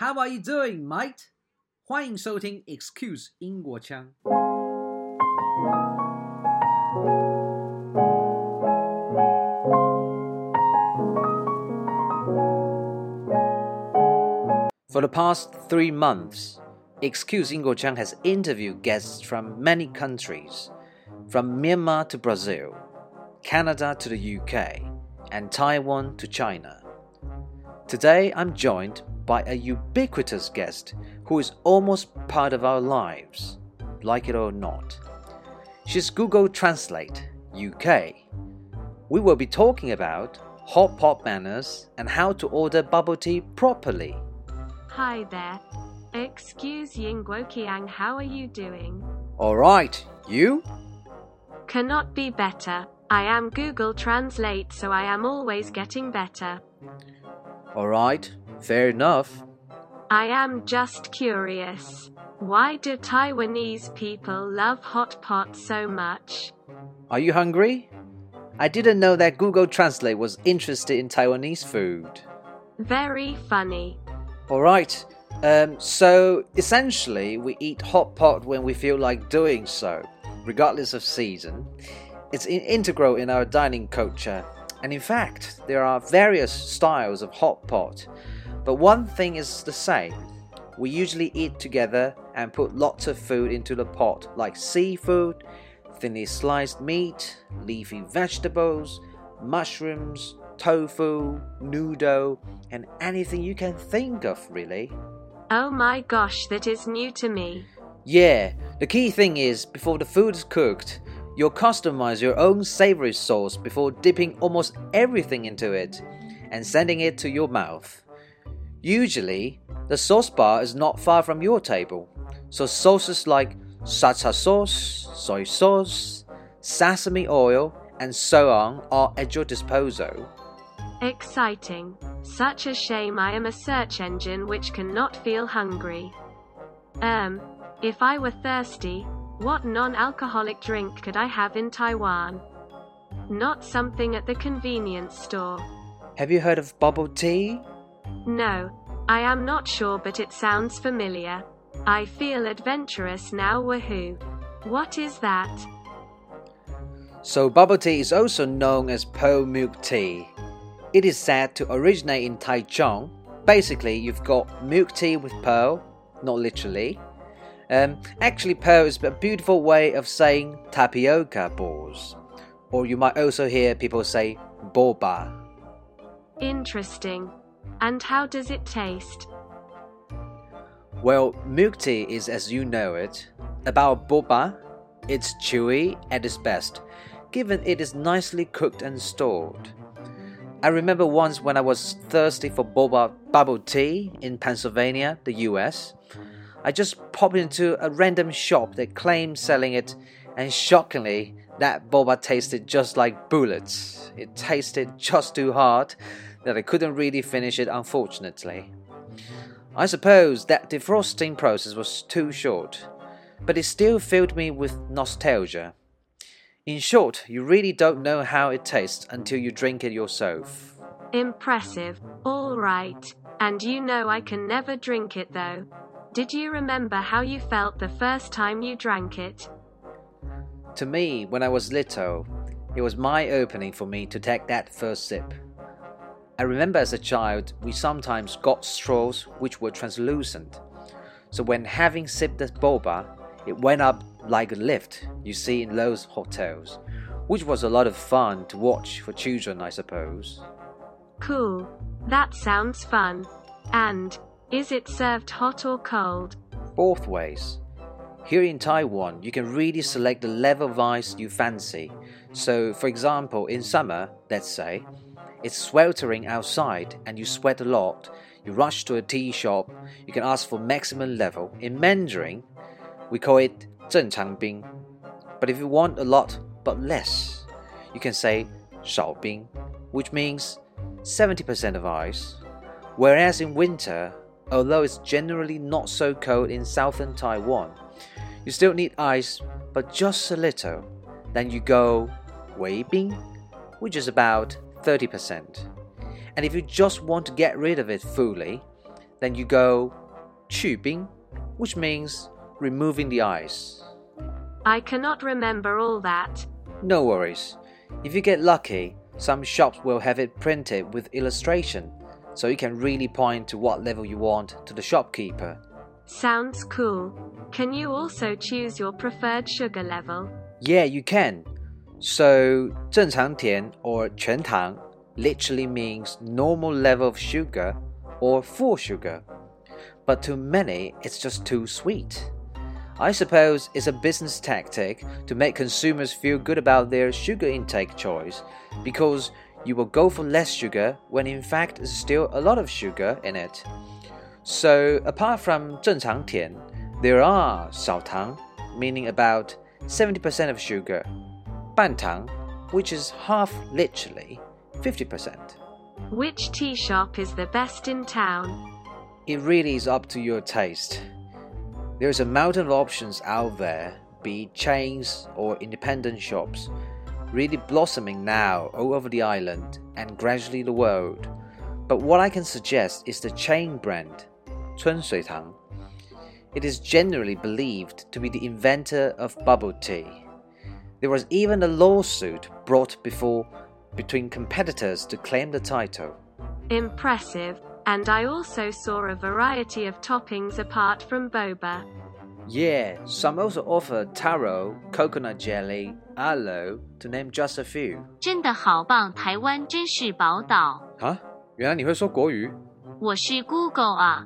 How are you doing, mate？欢迎收听 Excuse 英国腔。For the past three months, Excuse Yingguo Qiang has interviewed guests from many countries, from Myanmar to Brazil, Canada to the UK, and Taiwan to China. Today I'm joined by a ubiquitous guest who is almost part of our lives, like it or not. She's Google Translate UK. We will be talking about hot pot manners and how to order bubble tea properly. Hi there. Excuse Yingguo Qiang, how are you doing? Alright, you? Cannot be better. I am Google Translate, so I am always getting better. Alright, fair enough. I am just curious. Why do Taiwanese people love hot pot so much? Are you hungry? I didn't know that Google Translate was interested in Taiwanese food. Very funny. Alright, um, so essentially, we eat hot pot when we feel like doing so, regardless of season. It's in integral in our dining culture, and in fact, there are various styles of hot pot. But one thing is the same. We usually eat together and put lots of food into the pot, like seafood, thinly sliced meat, leafy vegetables, mushrooms, tofu, noodle, and anything you can think of, really. Oh my gosh, that is new to me. Yeah, the key thing is before the food is cooked, you'll customize your own savory sauce before dipping almost everything into it and sending it to your mouth. Usually, the sauce bar is not far from your table, so sauces like sha cha sauce, soy sauce, sesame oil, and so on are at your disposal. Exciting. Such a shame I am a search engine which cannot feel hungry. Um, if I were thirsty, what non alcoholic drink could I have in Taiwan? Not something at the convenience store. Have you heard of bubble tea? No, I am not sure, but it sounds familiar. I feel adventurous now, woohoo. What is that? So, bubble tea is also known as pearl milk tea. It is said to originate in Taichung. Basically, you've got milk tea with pearl, not literally. Um, actually, pearl is a beautiful way of saying tapioca balls. Or you might also hear people say boba. Interesting. And how does it taste? Well, milk tea is as you know it. About boba, it's chewy at its best, given it is nicely cooked and stored. I remember once when I was thirsty for boba bubble tea in Pennsylvania, the US. I just popped into a random shop that claimed selling it, and shockingly, that boba tasted just like bullets. It tasted just too hard that I couldn't really finish it, unfortunately. I suppose that defrosting process was too short, but it still filled me with nostalgia. In short, you really don't know how it tastes until you drink it yourself. Impressive. All right. And you know I can never drink it though. Did you remember how you felt the first time you drank it? To me, when I was little, it was my opening for me to take that first sip. I remember as a child, we sometimes got straws which were translucent. So when having sipped the boba, it went up like a lift you see in those hotels, which was a lot of fun to watch for children, I suppose. Cool. That sounds fun. And, is it served hot or cold? Both ways. Here in Taiwan, you can really select the level of ice you fancy. So, for example, in summer, let's say, it's sweltering outside and you sweat a lot, you rush to a tea shop, you can ask for maximum level. In Mandarin, we call it 正常冰. But if you want a lot but less, you can say 少冰, which means 70% of ice. Whereas in winter, although it's generally not so cold in southern Taiwan, you still need ice, but just a little. Then you go 微冰, which is about 30%. And if you just want to get rid of it fully, then you go 去冰, which means removing the ice. I cannot remember all that. No worries. If you get lucky, some shops will have it printed with illustration, so you can really point to what level you want to the shopkeeper. Sounds cool. Can you also choose your preferred sugar level? Yeah, you can. So, 正常甜 or 全糖 literally means normal level of sugar or full sugar. But to many, it's just too sweet. I suppose it's a business tactic to make consumers feel good about their sugar intake choice because you will go for less sugar when in fact there's still a lot of sugar in it. So, apart from 正常甜, there are 少糖, meaning about 70% of sugar, Bantang, which is half literally 50%. Which tea shop is the best in town? It really is up to your taste. There's a mountain of options out there, be it chains or independent shops, really blossoming now all over the island and gradually the world. But what I can suggest is the chain brand, Chun Tang. It is generally believed to be the inventor of bubble tea. There was even a lawsuit brought before between competitors to claim the title. Impressive. And I also saw a variety of toppings apart from boba. Yeah, some also offer taro, coconut jelly, aloe, to name just a few. 真的好棒！台湾真是宝岛。啊，原来你会说国语？我是 Google 啊。